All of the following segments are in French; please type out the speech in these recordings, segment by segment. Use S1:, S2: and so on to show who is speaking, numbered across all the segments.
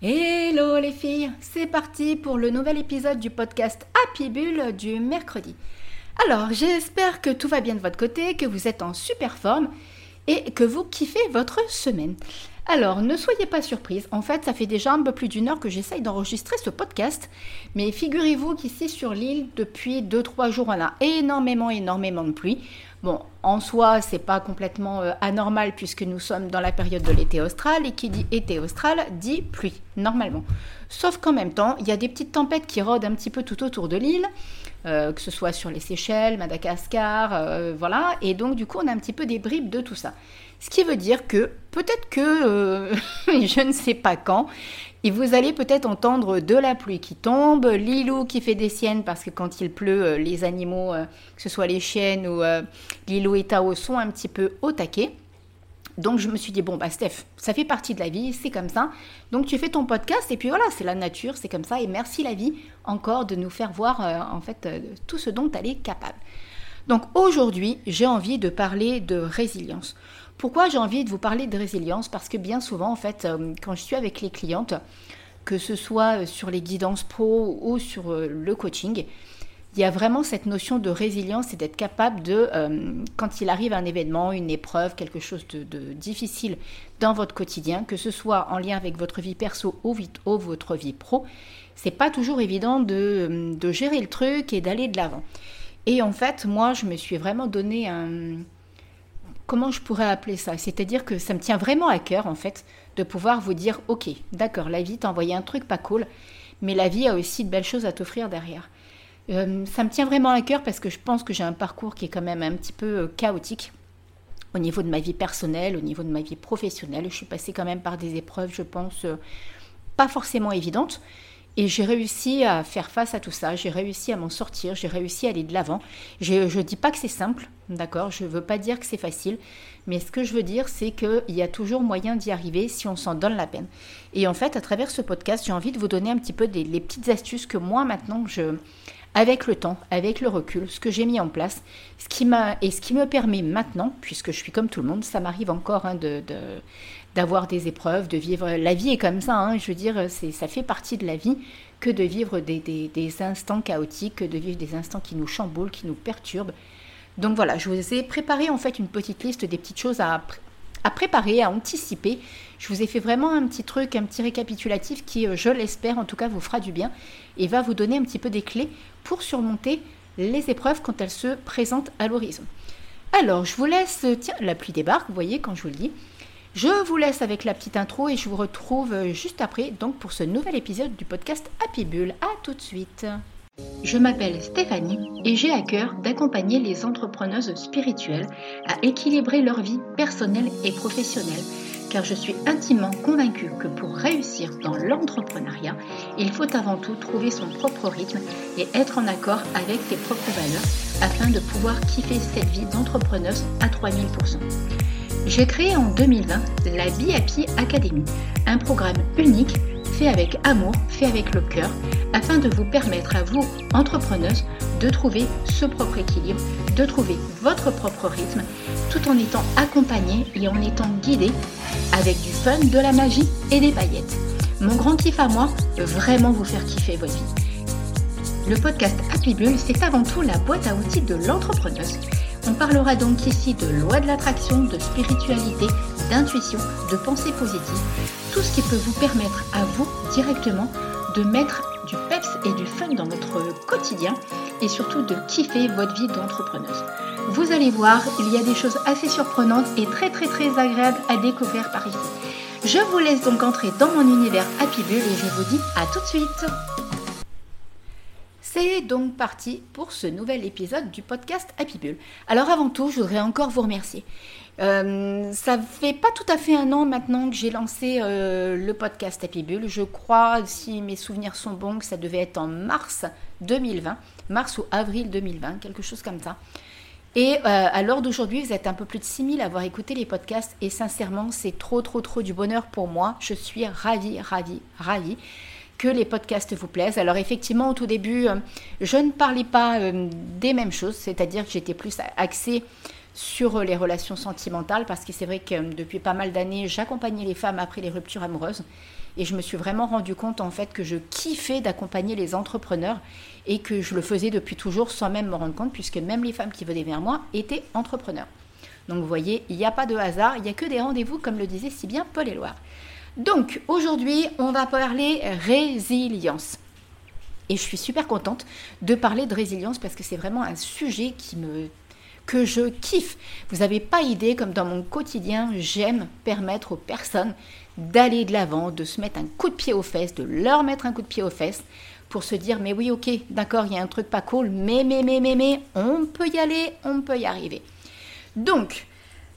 S1: Hello les filles, c'est parti pour le nouvel épisode du podcast Happy Bull du mercredi. Alors, j'espère que tout va bien de votre côté, que vous êtes en super forme et que vous kiffez votre semaine. Alors, ne soyez pas surprise. En fait, ça fait déjà un peu plus d'une heure que j'essaye d'enregistrer ce podcast. Mais figurez-vous qu'ici sur l'île, depuis 2-3 jours, on a énormément, énormément de pluie. Bon, en soi, c'est pas complètement euh, anormal puisque nous sommes dans la période de l'été austral et qui dit été austral dit pluie, normalement. Sauf qu'en même temps, il y a des petites tempêtes qui rôdent un petit peu tout autour de l'île, euh, que ce soit sur les Seychelles, Madagascar, euh, voilà. Et donc, du coup, on a un petit peu des bribes de tout ça. Ce qui veut dire que peut-être que, euh, je ne sais pas quand, et vous allez peut-être entendre de la pluie qui tombe, Lilou qui fait des siennes parce que quand il pleut, euh, les animaux, euh, que ce soit les chiennes ou Lilou et Tao, sont un petit peu au taquet. Donc je me suis dit, bon, bah Steph, ça fait partie de la vie, c'est comme ça. Donc tu fais ton podcast et puis voilà, c'est la nature, c'est comme ça. Et merci la vie encore de nous faire voir en fait tout ce dont elle est capable. Donc aujourd'hui, j'ai envie de parler de résilience. Pourquoi j'ai envie de vous parler de résilience? Parce que bien souvent, en fait, euh, quand je suis avec les clientes, que ce soit euh, sur les guidances pro ou sur euh, le coaching, il y a vraiment cette notion de résilience et d'être capable de, quand il arrive un événement, une épreuve, quelque chose de, difficile dans votre quotidien, que ce soit en lien avec votre vie perso ou, votre vie pro, c'est pas toujours évident de, de gérer le truc et d'aller de l'avant. Et en fait, moi, je me suis vraiment donné un, comment je pourrais appeler ça? C'est-à-dire que ça me tient vraiment à cœur, en fait, de pouvoir vous dire, ok, d'accord, la vie t'a envoyé un truc pas cool, mais la vie a aussi de belles choses à t'offrir derrière. Euh, ça me tient vraiment à cœur parce que je pense que j'ai un parcours qui est quand même un petit peu euh, chaotique au niveau de ma vie personnelle, au niveau de ma vie professionnelle. Je suis passée quand même par des épreuves, je pense, euh, pas forcément évidentes. Et j'ai réussi à faire face à tout ça, j'ai réussi à m'en sortir, j'ai réussi à aller de l'avant. Je ne dis pas que c'est simple, d'accord Je ne veux pas dire que c'est facile, mais ce que je veux dire, c'est qu'il y a toujours moyen d'y arriver si on s'en donne la peine. Et en fait, à travers ce podcast, j'ai envie de vous donner un petit peu des, les petites astuces que moi, maintenant, je, avec le temps, avec le recul, ce que j'ai mis en place, ce qui m'a et ce qui me permet maintenant, puisque je suis comme tout le monde, ça m'arrive encore hein, de, d'avoir des épreuves, de vivre. La vie est comme ça, hein, je veux dire, c'est, ça fait partie de la vie que de vivre des, des, instants chaotiques, que de vivre des instants qui nous chamboulent, qui nous perturbent. Donc voilà, je vous ai préparé en fait une petite liste des petites choses à, à préparer, à anticiper. Je vous ai fait vraiment un petit truc, un petit récapitulatif qui, euh, je l'espère, en tout cas, vous fera du bien et va vous donner un petit peu des clés pour surmonter les épreuves quand elles se présentent à l'horizon. Alors, je vous laisse, tiens, la pluie débarque, vous voyez, quand je vous le dis. Je vous laisse avec la petite intro et je vous retrouve juste après donc pour ce nouvel épisode du podcast Happy Bull. À tout de suite. Je m'appelle Stéphanie et j'ai à cœur d'accompagner les entrepreneuses spirituelles à équilibrer leur vie personnelle et professionnelle car je suis intimement convaincue que pour réussir dans l'entrepreneuriat, il faut avant tout trouver son propre rythme et être en accord avec ses propres valeurs afin de pouvoir kiffer cette vie d'entrepreneuse à 3000%. J'ai créé en 2020 la Be Happy Academy, un programme unique fait avec amour, fait avec le cœur, afin de vous permettre à vous, entrepreneuses, de trouver ce propre équilibre, de trouver votre propre rythme, tout en étant accompagné et en étant guidé avec du fun, de la magie et des paillettes. Mon grand kiff à moi, vraiment vous faire kiffer votre vie. Le podcast Happy Bull, c'est avant tout la boîte à outils de l'entrepreneuse on parlera donc ici de loi de l'attraction, de spiritualité, d'intuition, de pensée positive, tout ce qui peut vous permettre à vous directement de mettre du peps et du fun dans votre quotidien et surtout de kiffer votre vie d'entrepreneuse. Vous allez voir, il y a des choses assez surprenantes et très très très agréables à découvrir par ici. Je vous laisse donc entrer dans mon univers Happy Bull et je vous dis à tout de suite. C'est donc parti pour ce nouvel épisode du podcast Happy Bull. Alors avant tout, je voudrais encore vous remercier. Euh, ça fait pas tout à fait un an maintenant que j'ai lancé euh, le podcast Happy Bull. Je crois, si mes souvenirs sont bons, que ça devait être en mars 2020, mars ou avril 2020, quelque chose comme ça. Et euh, à l'heure d'aujourd'hui, vous êtes un peu plus de 6000 à avoir écouté les podcasts et sincèrement, c'est trop, trop, trop du bonheur pour moi. Je suis ravie, ravie, ravie que les podcasts vous plaisent. Alors effectivement, au tout début, euh, je ne parlais pas euh, des mêmes choses, c'est-à-dire que j'étais plus axée sur les relations sentimentales, parce que c'est vrai que euh, depuis pas mal d'années, j'accompagnais les femmes après les ruptures amoureuses. Et je me suis vraiment rendu compte en fait que je kiffais d'accompagner les entrepreneurs et que je le faisais depuis toujours sans même me rendre compte, puisque même les femmes qui venaient vers moi étaient entrepreneurs. Donc vous voyez, il n'y a pas de hasard, il n'y a que des rendez-vous, comme le disait si bien Paul Éloire. Donc aujourd'hui, on va parler résilience. Et je suis super contente de parler de résilience parce que c'est vraiment un sujet qui me que je kiffe. Vous n'avez pas idée comme dans mon quotidien, j'aime permettre aux personnes d'aller de l'avant, de se mettre un coup de pied aux fesses, de leur mettre un coup de pied aux fesses pour se dire mais oui ok d'accord il y a un truc pas cool mais mais mais mais mais on peut y aller on peut y arriver donc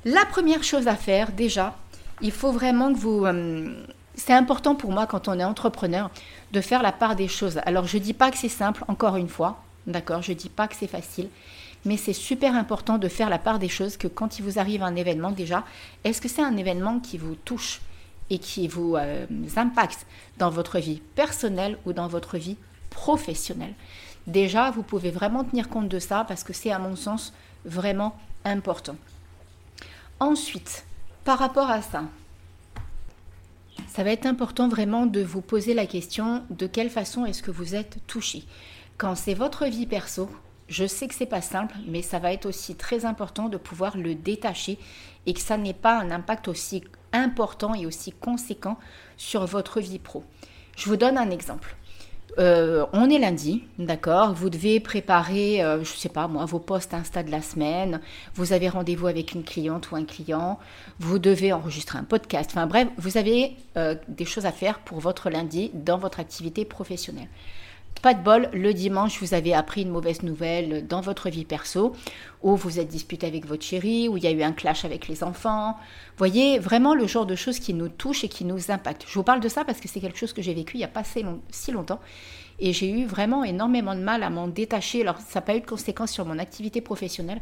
S1: la première chose à faire déjà il faut vraiment que vous euh, c'est important pour moi quand on est entrepreneur de faire la part des choses alors je dis pas que c'est simple encore une fois d'accord je dis pas que c'est facile mais c'est super important de faire la part des choses que quand il vous arrive un événement déjà est-ce que c'est un événement qui vous touche et qui vous euh, impacte dans votre vie personnelle ou dans votre vie professionnelle? Déjà, vous pouvez vraiment tenir compte de ça parce que c'est à mon sens vraiment important. Ensuite, par rapport à ça, ça va être important vraiment de vous poser la question de quelle façon est-ce que vous êtes touché? Quand c'est votre vie perso, je sais que c'est pas simple, mais ça va être aussi très important de pouvoir le détacher et que ça n'ait pas un impact aussi important et aussi conséquent sur votre vie pro. Je vous donne un exemple. Euh, on est lundi, d'accord? Vous devez préparer, euh, je ne sais pas moi, vos posts Insta de la semaine. Vous avez rendez-vous avec une cliente ou un client. Vous devez enregistrer un podcast. Enfin bref, vous avez euh, des choses à faire pour votre lundi dans votre activité professionnelle. Pas de bol, le dimanche, vous avez appris une mauvaise nouvelle dans votre vie perso, ou vous êtes disputé avec votre chérie, ou il y a eu un clash avec les enfants. Voyez, vraiment le genre de choses qui nous touchent et qui nous impactent. Je vous parle de ça parce que c'est quelque chose que j'ai vécu il n'y a pas si longtemps. Et j'ai eu vraiment énormément de mal à m'en détacher. Alors, ça n'a pas eu de conséquences sur mon activité professionnelle,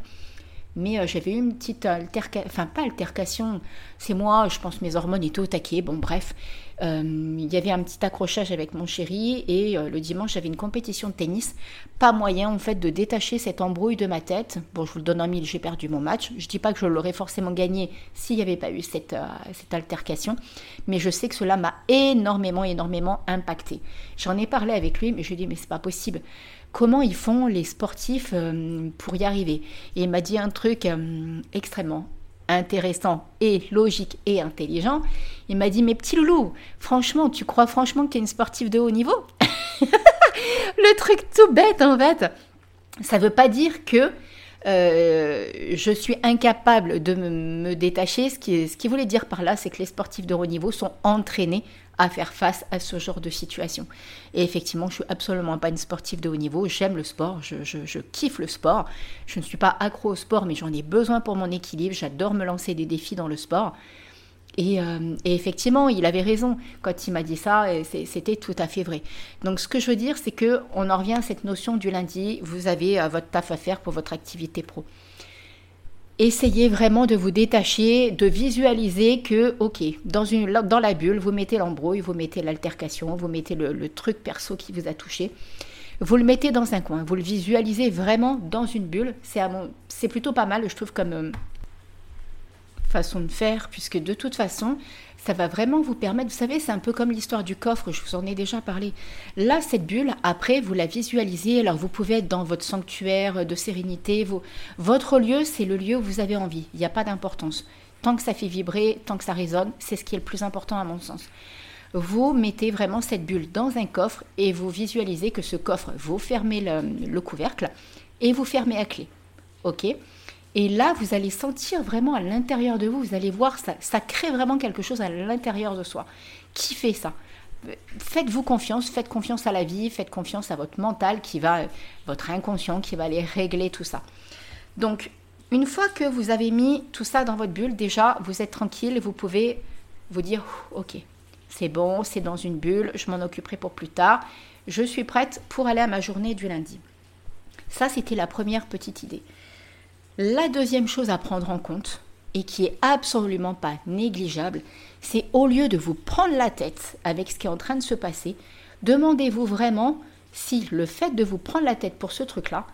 S1: mais euh, j'avais eu une petite altercation, enfin pas altercation, c'est moi, je pense mes hormones étaient au taquet, bon bref. Euh, il y avait un petit accrochage avec mon chéri et euh, le dimanche j'avais une compétition de tennis. Pas moyen en fait de détacher cette embrouille de ma tête. Bon, je vous le donne en mille, j'ai perdu mon match. Je dis pas que je l'aurais forcément gagné s'il n'y avait pas eu cette, cette altercation, mais je sais que cela m'a énormément, énormément impacté. J'en ai parlé avec lui, mais je lui ai dit mais c'est pas possible comment ils font les sportifs euh, pour y arriver. Et il m'a dit un truc euh, extrêmement intéressant et logique et intelligent. Il m'a dit, mes petits loulous, franchement, tu crois franchement que tu es une sportive de haut niveau? Le truc tout bête en fait. Ça veut pas dire que je suis incapable de me, détacher. Ce qui, ce qui voulait dire par là, c'est que les sportifs de haut niveau sont entraînés à faire face à ce genre de situation. Et effectivement, je suis absolument pas une sportive de haut niveau. J'aime le sport, je, kiffe le sport. Je ne suis pas accro au sport, mais j'en ai besoin pour mon équilibre. J'adore me lancer des défis dans le sport. Et, euh, effectivement, il avait raison quand il m'a dit ça, et c'était tout à fait vrai. Donc, ce que je veux dire, c'est que on en revient à cette notion du lundi. Vous avez euh, votre taf à faire pour votre activité pro essayez vraiment de vous détacher, de visualiser que, ok, dans, une, dans la bulle, vous mettez l'embrouille, vous mettez l'altercation, vous mettez le, truc perso qui vous a touché, vous le mettez dans un coin, vous le visualisez vraiment dans une bulle. C'est plutôt pas mal, je trouve, comme euh, façon de faire, puisque de toute façon, ça va vraiment vous permettre, vous savez, c'est un peu comme l'histoire du coffre, je vous en ai déjà parlé. Là, cette bulle, après, vous la visualisez, alors vous pouvez être dans votre sanctuaire de sérénité, votre lieu, c'est le lieu où vous avez envie, il n'y a pas d'importance. Tant que ça fait vibrer, tant que ça résonne, c'est ce qui est le plus important à mon sens. Vous mettez vraiment cette bulle dans un coffre et vous visualisez que ce coffre, vous fermez le, le couvercle et vous fermez à clé. OK? Et là, vous allez sentir vraiment à l'intérieur de vous, vous allez voir, ça, ça crée vraiment quelque chose à l'intérieur de soi. Qui fait ça Faites-vous confiance, faites confiance à la vie, faites confiance à votre mental qui va, votre inconscient qui va aller régler tout ça. Donc, une fois que vous avez mis tout ça dans votre bulle, déjà, vous êtes tranquille, vous pouvez vous dire, ok, c'est bon, c'est dans une bulle, je m'en occuperai pour plus tard, je suis prête pour aller à ma journée du lundi. Ça, c'était la première petite idée. La deuxième chose à prendre en compte, et qui est absolument pas négligeable, c'est au lieu de vous prendre la tête avec ce qui est en train de se passer, demandez-vous vraiment si le fait de vous prendre la tête pour ce truc-là,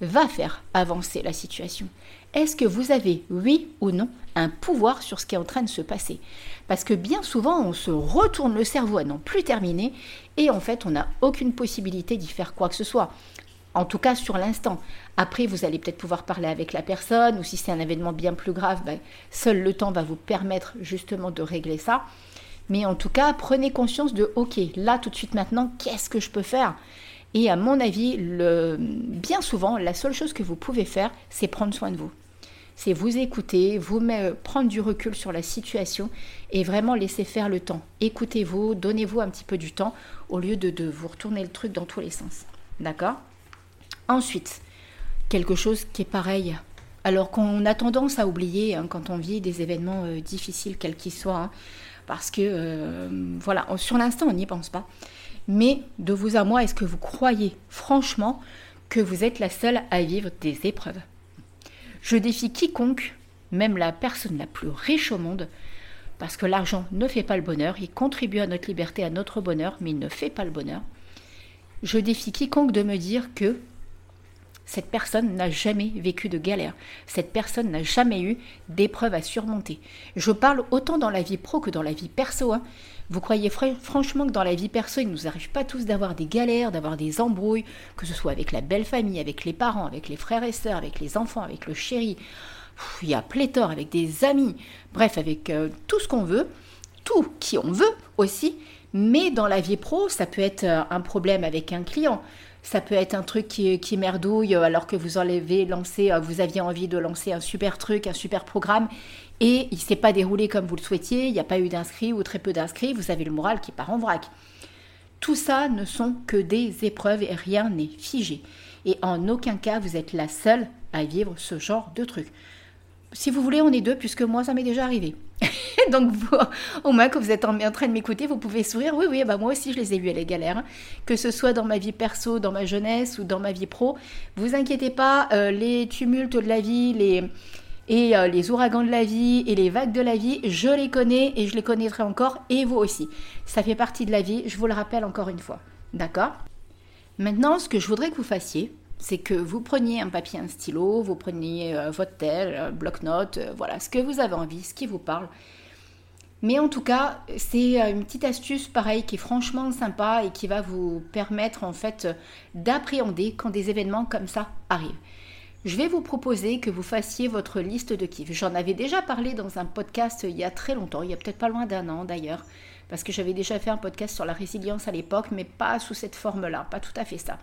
S1: va faire avancer la situation Est-ce que vous avez, oui ou non, un pouvoir sur ce qui est en train de se passer? Parce que bien souvent, on se retourne le cerveau à n'en plus terminer et en fait, on n'a aucune possibilité d'y faire quoi que ce soit. En tout cas, sur l'instant. Après, vous allez peut-être pouvoir parler avec la personne, ou si c'est un événement bien plus grave, ben, seul le temps va vous permettre justement de régler ça. Mais en tout cas, prenez conscience de, ok, là tout de suite maintenant, qu'est-ce que je peux faire? Et à mon avis, bien souvent, la seule chose que vous pouvez faire, c'est prendre soin de vous. C'est vous écouter, vous prendre du recul sur la situation et vraiment laisser faire le temps. Écoutez-vous, donnez-vous un petit peu du temps au lieu de vous retourner le truc dans tous les sens. D'accord? Ensuite, quelque chose qui est pareil. Alors qu'on a tendance à oublier hein, quand on vit des événements euh, difficiles, quels qu'ils soient, hein, parce que, euh, voilà, sur l'instant, on n'y pense pas. Mais de vous à moi, est-ce que vous croyez franchement que vous êtes la seule à vivre des épreuves? Je défie quiconque, même la personne la plus riche au monde, parce que l'argent ne fait pas le bonheur, il contribue à notre liberté, à notre bonheur, mais il ne fait pas le bonheur. Je défie quiconque de me dire que cette personne n'a jamais vécu de galère. Cette personne n'a jamais eu d'épreuve à surmonter. Je parle autant dans la vie pro que dans la vie perso. Hein. Vous croyez franchement que dans la vie perso, il ne nous arrive pas tous d'avoir des galères, d'avoir des embrouilles, que ce soit avec la belle famille, avec les parents, avec les frères et sœurs, avec les enfants, avec le chéri. il y a pléthore avec des amis, bref, avec euh, tout ce qu'on veut, tout qui on veut aussi. Mais dans la vie pro, ça peut être euh, un problème avec un client, ça peut être un truc qui, merdouille alors que vous avez lancé, euh, vous aviez envie de lancer un super truc, un super programme et il ne s'est pas déroulé comme vous le souhaitiez, il n'y a pas eu d'inscrits ou très peu d'inscrits, vous avez le moral qui part en vrac. Tout ça ne sont que des épreuves et rien n'est figé. Et en aucun cas vous êtes la seule à vivre ce genre de truc. Si vous voulez, on est deux, puisque moi, ça m'est déjà arrivé. Donc, au moins que vous êtes en, train de m'écouter, vous pouvez sourire. Oui, oui, bah moi aussi, je les ai vus, les galères. Hein. Que ce soit dans ma vie perso, dans ma jeunesse ou dans ma vie pro. Vous inquiétez pas, euh, les tumultes de la vie, les, et euh, les ouragans de la vie et les vagues de la vie, je les connais et je les connaîtrai encore, et vous aussi. Ça fait partie de la vie, je vous le rappelle encore une fois. D'accord? Maintenant, ce que je voudrais que vous fassiez, c'est que vous preniez un papier, un stylo, vous preniez euh, votre tel, bloc-notes, voilà, ce que vous avez envie, ce qui vous parle. Mais en tout cas, c'est une petite astuce pareil qui est franchement sympa et qui va vous permettre en fait d'appréhender quand des événements comme ça arrivent. Je vais vous proposer que vous fassiez votre liste de kiffs. J'en avais déjà parlé dans un podcast il y a très longtemps, il y a peut-être pas loin d'un an d'ailleurs, parce que j'avais déjà fait un podcast sur la résilience à l'époque, mais pas sous cette forme-là, pas tout à fait ça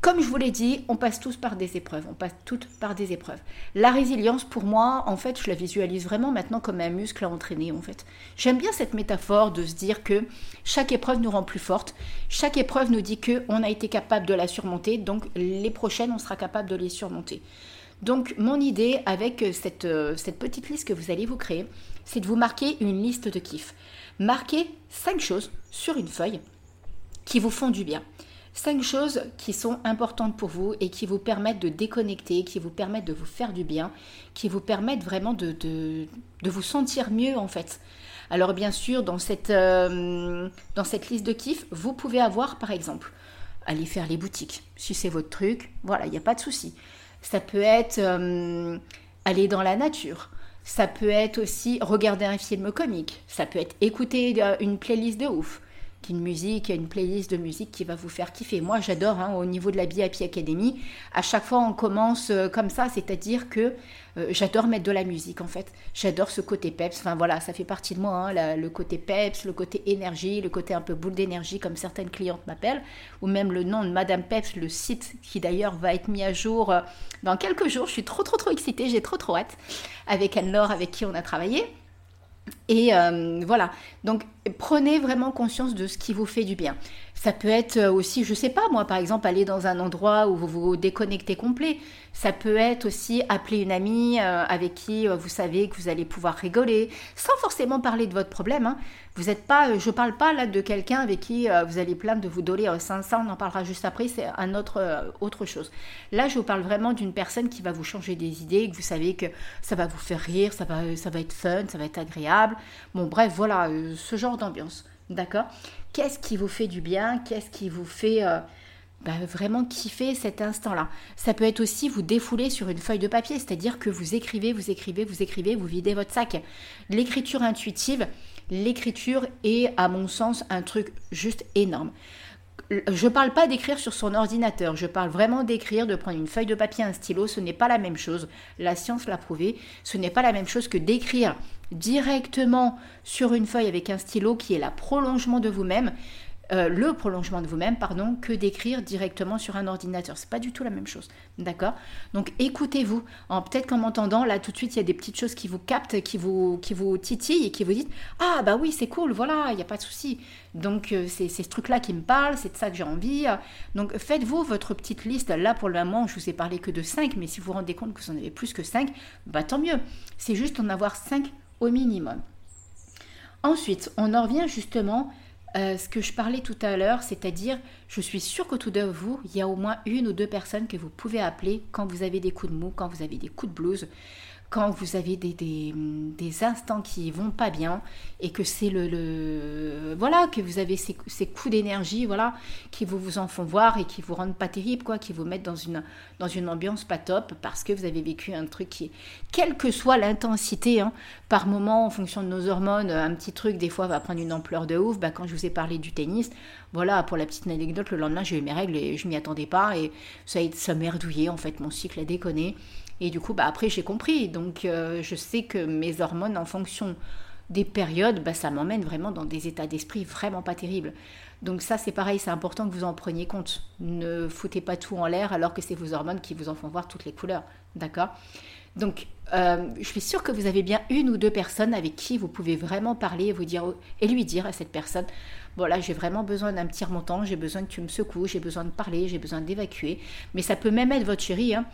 S1: comme je vous l'ai dit, on passe tous par des épreuves, on passe toutes par des épreuves. La résilience, pour moi, en fait, je la visualise vraiment maintenant comme un muscle à entraîner, en fait. J'aime bien cette métaphore de se dire que chaque épreuve nous rend plus forte, chaque épreuve nous dit que on a été capable de la surmonter, donc les prochaines, on sera capable de les surmonter. Donc, mon idée avec cette, euh, cette petite liste que vous allez vous créer, c'est de vous marquer une liste de kiffs. Marquez cinq choses sur une feuille qui vous font du bien. Cinq choses qui sont importantes pour vous et qui vous permettent de déconnecter, qui vous permettent de vous faire du bien, qui vous permettent vraiment de, de, vous sentir mieux en fait. Alors bien sûr, dans cette, euh, dans cette liste de kiffs, vous pouvez avoir par exemple, aller faire les boutiques. Si c'est votre truc, voilà, il n'y a pas de souci. Ça peut être euh, aller dans la nature. Ça peut être aussi regarder un film comique. Ça peut être écouter euh, une playlist de ouf une musique, une playlist de musique qui va vous faire kiffer. Moi, j'adore, hein, au niveau de la BIP Academy, à chaque fois on commence euh, comme ça, c'est-à-dire que euh, j'adore mettre de la musique en fait. J'adore ce côté peps, enfin voilà, ça fait partie de moi, hein, le côté peps, le côté énergie, le côté un peu boule d'énergie comme certaines clientes m'appellent, ou même le nom de Madame Peps, le site qui d'ailleurs va être mis à jour euh, dans quelques jours. Je suis trop trop trop excitée, j'ai trop trop hâte, avec Anne-Laure avec qui on a travaillé. Et voilà, donc prenez vraiment conscience de ce qui vous fait du bien. Ça peut être euh, aussi, je sais pas moi, par exemple, aller dans un endroit où vous vous déconnectez complet. Ça peut être aussi appeler une amie euh, avec qui vous savez que vous allez pouvoir rigoler, sans forcément parler de votre problème. Hein. Vous êtes pas, je parle pas là de quelqu'un avec qui vous allez plaindre de vous doler. ça, ça, on en parlera juste après, c'est un autre, autre chose. Là, je vous parle vraiment d'une personne qui va vous changer des idées, que vous savez que ça va vous faire rire, ça va, ça va être fun, ça va être agréable. Bon, bref, voilà, ce genre d'ambiance. D'accord? Qu'est-ce qui vous fait du bien? Qu'est-ce qui vous fait euh, bah, vraiment kiffer cet instant-là? Ça peut être aussi vous défouler sur une feuille de papier, c'est-à-dire que vous écrivez, vous écrivez, vous écrivez, vous videz votre sac. L'écriture intuitive, l'écriture est, à mon sens, un truc juste énorme. Je ne parle pas d'écrire sur son ordinateur, je parle vraiment d'écrire, de prendre une feuille de papier, un stylo, ce n'est pas la même chose. La science l'a prouvé, ce n'est pas la même chose que d'écrire directement sur une feuille avec un stylo qui est la prolongement de vous-même. Euh, le prolongement de vous-même, pardon, que d'écrire directement sur un ordinateur. C'est pas du tout la même chose, d'accord? Donc écoutez-vous. Peut-être qu'en m'entendant là tout de suite, il y a des petites choses qui vous captent, qui vous qui vous titillent et qui vous disent ah bah oui c'est cool, voilà, il n'y a pas de souci. Donc euh, c'est ce truc-là qui me parle, c'est de ça que j'ai envie. Donc faites-vous votre petite liste. Là pour le moment, je vous ai parlé que de 5, mais si vous vous rendez compte que vous en avez plus que 5, bah tant mieux. C'est juste en avoir 5 au minimum. Ensuite, on en revient justement euh, ce que je parlais tout à l'heure, c'est-à-dire, je suis sûre qu'autour de vous, il y a au moins une ou deux personnes que vous pouvez appeler quand vous avez des coups de mou, quand vous avez des coups de blues, quand vous avez des, des, instants qui vont pas bien et que c'est le, voilà que vous avez ces, ces coups d'énergie voilà qui vous vous en font voir et qui vous rendent pas terrible quoi qui vous mettent dans une dans une ambiance pas top parce que vous avez vécu un truc qui quelle que soit l'intensité hein, par moment en fonction de nos hormones un petit truc des fois va prendre une ampleur de ouf. Bah, quand je vous ai parlé du tennis voilà pour la petite anecdote le lendemain j'ai eu mes règles et je m'y attendais pas et ça ça merdouillé en fait mon cycle a déconné et du coup, bah, après, j'ai compris. Donc, euh, je sais que mes hormones, en fonction des périodes, bah, ça m'emmène vraiment dans des états d'esprit vraiment pas terribles. Donc ça, c'est pareil, c'est important que vous en preniez compte. Ne foutez pas tout en l'air alors que c'est vos hormones qui vous en font voir toutes les couleurs. D'accord? Donc, euh, je suis sûre que vous avez bien une ou deux personnes avec qui vous pouvez vraiment parler et, vous dire, et lui dire à cette personne, voilà, j'ai vraiment besoin d'un petit remontant, j'ai besoin que tu me secoues, j'ai besoin de parler, j'ai besoin d'évacuer. Mais ça peut même être votre chérie. Hein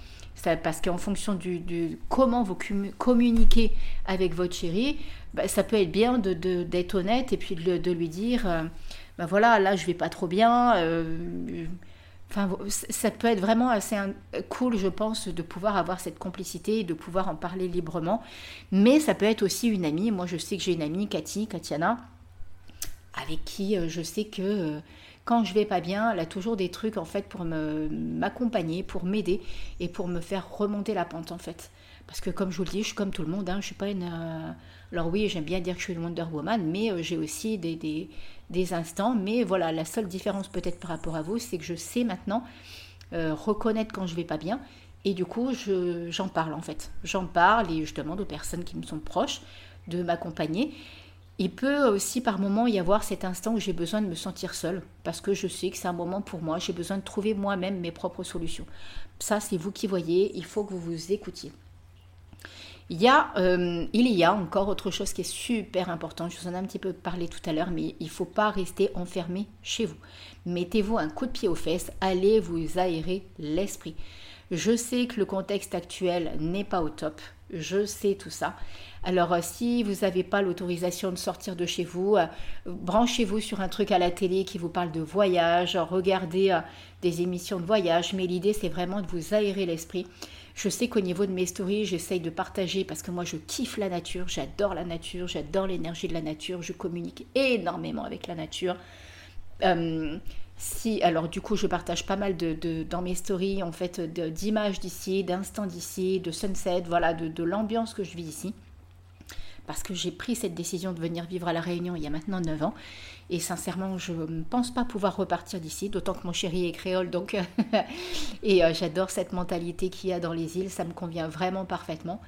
S1: parce qu'en fonction du, comment vous communiquez avec votre chérie, bah, ça peut être bien d'être honnête et puis de, lui dire, ben voilà, là je vais pas trop bien. Euh, ça peut être vraiment assez cool, je pense, de pouvoir avoir cette complicité et de pouvoir en parler librement. Mais ça peut être aussi une amie. Moi, je sais que j'ai une amie, Cathy, Katiana, avec qui euh, je sais que quand je vais pas bien, elle a toujours des trucs en fait pour m'accompagner, pour m'aider et pour me faire remonter la pente en fait. Parce que comme je vous le dis, je suis comme tout le monde, hein, je suis pas une... Euh, alors oui, j'aime bien dire que je suis une Wonder Woman, mais euh, j'ai aussi des, des, des, instants. Mais voilà, la seule différence peut-être par rapport à vous, c'est que je sais maintenant euh, reconnaître quand je vais pas bien. Et du coup, j'en parle en fait. J'en parle et je demande aux personnes qui me sont proches de m'accompagner. Il peut aussi par moment y avoir cet instant où j'ai besoin de me sentir seule, parce que je sais que c'est un moment pour moi, j'ai besoin de trouver moi-même mes propres solutions. Ça, c'est vous qui voyez, il faut que vous vous écoutiez. Il y, a, euh, il y a encore autre chose qui est super important, je vous en ai un petit peu parlé tout à l'heure, mais il ne faut pas rester enfermé chez vous. Mettez-vous un coup de pied aux fesses, allez vous aérer l'esprit. Je sais que le contexte actuel n'est pas au top, je sais tout ça. Alors euh, si vous n'avez pas l'autorisation de sortir de chez vous, euh, branchez-vous sur un truc à la télé qui vous parle de voyage, regardez des émissions de voyage, mais l'idée c'est vraiment de vous aérer l'esprit. Je sais qu'au niveau de mes stories, j'essaye de partager parce que moi je kiffe la nature, j'adore la nature, j'adore l'énergie de la nature, je communique énormément avec la nature. si, alors du coup, je partage pas mal de, dans mes stories en fait d'images d'ici, d'instants d'ici, de sunset, voilà, de, de l'ambiance que je vis ici parce que j'ai pris cette décision de venir vivre à La Réunion il y a maintenant 9 ans. Et sincèrement, je ne pense pas pouvoir repartir d'ici, d'autant que mon chéri est créole. Donc, et euh, j'adore cette mentalité qu'il y a dans les îles, ça me convient vraiment parfaitement.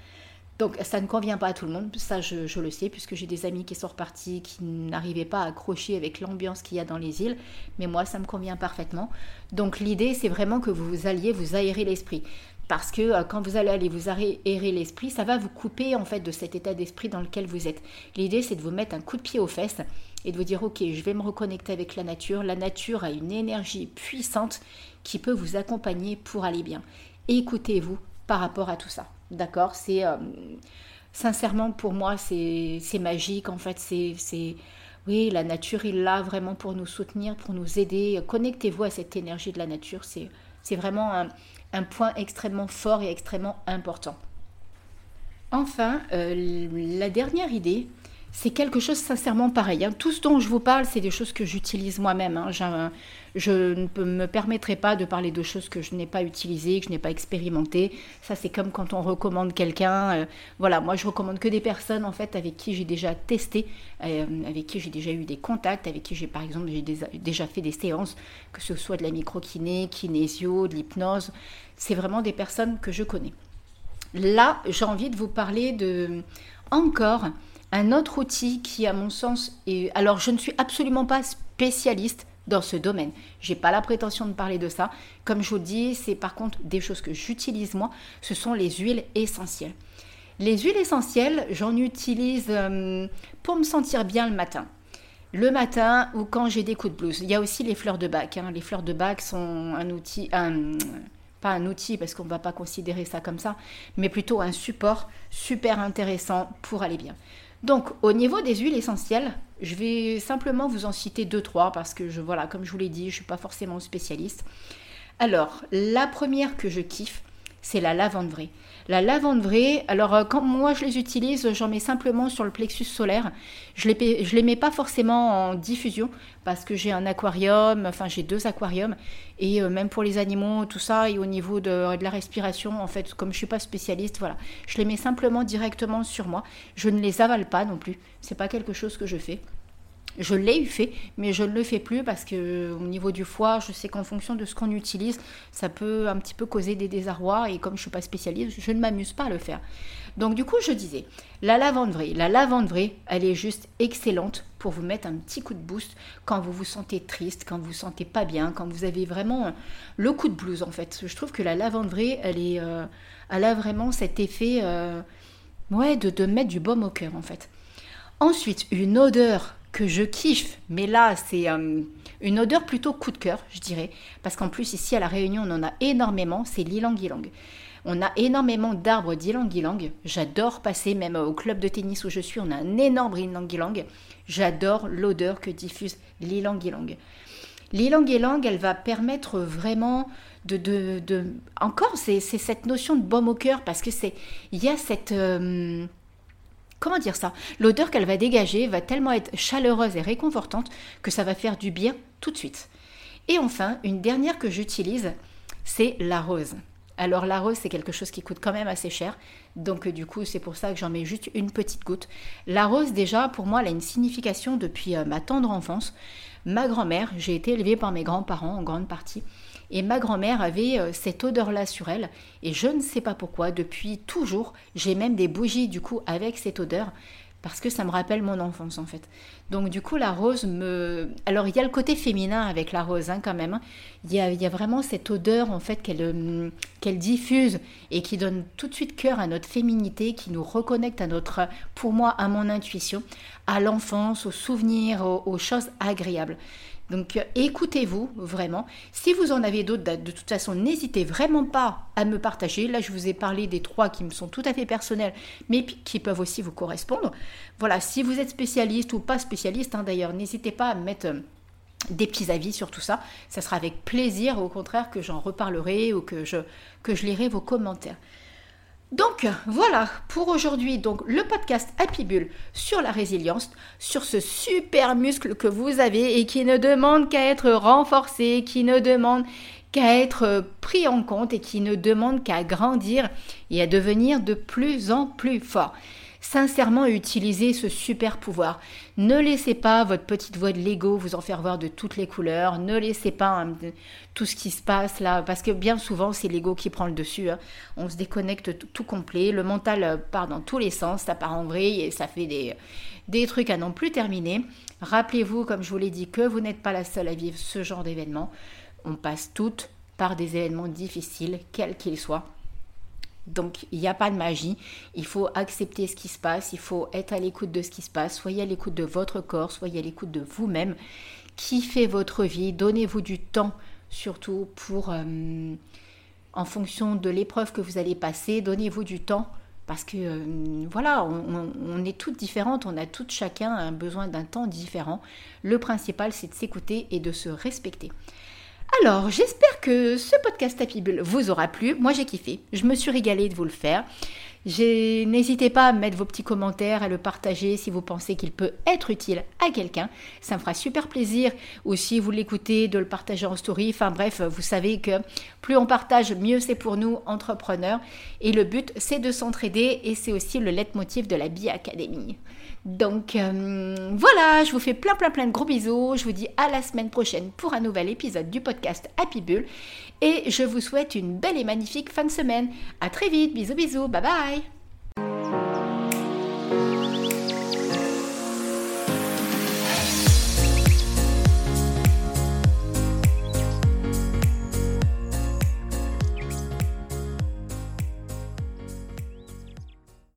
S1: Donc ça ne convient pas à tout le monde, ça je, le sais, puisque j'ai des amis qui sont repartis, qui n'arrivaient pas à accrocher avec l'ambiance qu'il y a dans les îles, mais moi ça me convient parfaitement. Donc l'idée c'est vraiment que vous alliez vous aérer l'esprit. Parce que euh, quand vous allez aller vous aérer l'esprit, ça va vous couper en fait de cet état d'esprit dans lequel vous êtes. L'idée c'est de vous mettre un coup de pied aux fesses et de vous dire ok, je vais me reconnecter avec la nature. La nature a une énergie puissante qui peut vous accompagner pour aller bien. Écoutez-vous par rapport à tout ça. D'accord C'est euh, sincèrement pour moi c'est magique en fait. C'est oui la nature il l'a vraiment pour nous soutenir, pour nous aider. Connectez-vous à cette énergie de la nature. C'est vraiment un un point extrêmement fort et extrêmement important. Enfin, euh, la dernière idée, c'est quelque chose sincèrement pareil. Hein. Tout ce dont je vous parle, c'est des choses que j'utilise moi-même. Hein. Je ne me permettrai pas de parler de choses que je n'ai pas utilisées, que je n'ai pas expérimentées. Ça, c'est comme quand on recommande quelqu'un. Euh, voilà, moi, je recommande que des personnes, en fait, avec qui j'ai déjà testé, euh, avec qui j'ai déjà eu des contacts, avec qui j'ai, par exemple, j'ai déjà fait des séances, que ce soit de la microkiné, kinésio, de l'hypnose. C'est vraiment des personnes que je connais. Là, j'ai envie de vous parler de encore un autre outil qui, à mon sens, est... Alors, je ne suis absolument pas spécialiste dans ce domaine. J'ai pas la prétention de parler de ça. Comme je vous dis, c'est par contre des choses que j'utilise moi. Ce sont les huiles essentielles. Les huiles essentielles, j'en utilise euh, pour me sentir bien le matin. Le matin ou quand j'ai des coups de blues. Il y a aussi les fleurs de bac. Hein. Les fleurs de bac sont un outil, pas un outil parce qu'on ne va pas considérer ça comme ça, mais plutôt un support super intéressant pour aller bien. Donc, au niveau des huiles essentielles, je vais simplement vous en citer deux, trois parce que, je, voilà, comme je vous l'ai dit, je ne suis pas forcément spécialiste. Alors, la première que je kiffe, c'est la lavande vraie. La lavande vraie, alors euh, quand moi je les utilise, j'en mets simplement sur le plexus solaire. Je les, je les mets pas forcément en diffusion parce que j'ai un aquarium, enfin j'ai deux aquariums et euh, même pour les animaux, tout ça, et au niveau de, de, la respiration, en fait, comme je suis pas spécialiste, voilà, je les mets simplement directement sur moi. Je ne les avale pas non plus. C'est pas quelque chose que je fais. Je l'ai eu fait, mais je ne le fais plus parce que au niveau du foie, je sais qu'en fonction de ce qu'on utilise, ça peut un petit peu causer des désarrois et comme je ne suis pas spécialiste, je ne m'amuse pas à le faire. Donc du coup, je disais, la lavande vraie, la lavande vraie, elle est juste excellente pour vous mettre un petit coup de boost quand vous vous sentez triste, quand vous vous sentez pas bien, quand vous avez vraiment le coup de blues en fait. Je trouve que la lavande vraie, elle est, euh, elle a vraiment cet effet, euh, de, de mettre du baume au cœur en fait. Ensuite, une odeur que je kiffe, mais là c'est euh, une odeur plutôt coup de cœur, je dirais, parce qu'en plus ici à la Réunion on en a énormément, c'est l'ilang-ilang. On a énormément d'arbres d'ylang-ylang. J'adore passer, même au club de tennis où je suis, on a un énorme ylang-ylang. J'adore l'odeur que diffuse l'ilang-ilang. L'ilang-ilang, elle va permettre vraiment de... de, de... Encore, c'est cette notion de baume au cœur, parce que c'est... Il y a cette... Euh, comment dire ça? L'odeur qu'elle va dégager va tellement être chaleureuse et réconfortante que ça va faire du bien tout de suite. Et enfin, une dernière que j'utilise, c'est la rose. Alors la rose, c'est quelque chose qui coûte quand même assez cher. Donc du coup, c'est pour ça que j'en mets juste une petite goutte. La rose, déjà, pour moi, elle a une signification depuis euh, ma tendre enfance. Ma grand-mère, j'ai été élevée par mes grands-parents en grande partie. Et ma grand-mère avait euh, cette odeur-là sur elle. Et je ne sais pas pourquoi, depuis toujours, j'ai même des bougies du coup avec cette odeur parce que ça me rappelle mon enfance en fait. Donc du coup la rose me... Alors il y a le côté féminin avec la rose hein, quand même. Hein. Il, y a, vraiment cette odeur en fait euh, qu'elle diffuse et qui donne tout de suite cœur à notre féminité, qui nous reconnecte à notre, pour moi, à mon intuition, à l'enfance, aux souvenirs, aux choses agréables. Donc euh, écoutez-vous vraiment. Si vous en avez d'autres, de toute façon, n'hésitez vraiment pas à me partager. Là, je vous ai parlé des trois qui me sont tout à fait personnels, mais qui peuvent aussi vous correspondre. Voilà, si vous êtes spécialiste ou pas spécialiste, hein, d'ailleurs, n'hésitez pas à mettre euh, des petits avis sur tout ça. Ça sera avec plaisir, au contraire, que j'en reparlerai ou que je lirai vos commentaires. Donc voilà pour aujourd'hui donc le podcast Happy sur la résilience, sur ce super muscle que vous avez et qui ne demande qu'à être renforcé, qui ne demande qu'à être pris en compte et qui ne demande qu'à grandir et à devenir de plus en plus fort sincèrement utiliser ce super pouvoir. Ne laissez pas votre petite voix de Lego vous en faire voir de toutes les couleurs. Ne laissez pas hein, tout ce qui se passe là, parce que bien souvent c'est l'ego qui prend le dessus. Hein. On se déconnecte tout complet. Le mental euh, part dans tous les sens, ça part en vrille et ça fait des, des trucs à non plus terminer. Rappelez-vous, comme je vous l'ai dit, que vous n'êtes pas la seule à vivre ce genre d'événement. On passe toutes par des événements difficiles, quels qu'ils soient. Donc il n'y a pas de magie, il faut accepter ce qui se passe, il faut être à l'écoute de ce qui se passe, soyez à l'écoute de votre corps, soyez à l'écoute de vous-même, kiffez votre vie, donnez-vous du temps surtout pour, euh, en fonction de l'épreuve que vous allez passer, donnez-vous du temps parce que euh, voilà, on, on, est toutes différentes, on a toutes chacun un besoin d'un temps différent. Le principal c'est de s'écouter et de se respecter. Alors, j'espère que ce podcast Bull vous aura plu. Moi, j'ai kiffé. Je me suis régalée de vous le faire. N'hésitez pas à mettre vos petits commentaires, à le partager si vous pensez qu'il peut être utile à quelqu'un. Ça me fera super plaisir. Ou si vous l'écoutez, de le partager en story. Enfin bref, vous savez que plus on partage, mieux c'est pour nous, entrepreneurs. Et le but, c'est de s'entraider et c'est aussi le leitmotiv de la Bi Academy. Donc euh, voilà, je vous fais plein plein plein de gros bisous. Je vous dis à la semaine prochaine pour un nouvel épisode du podcast Happy Bull. Et je vous souhaite une belle et magnifique fin de semaine. À très vite, bisous bisous, bye bye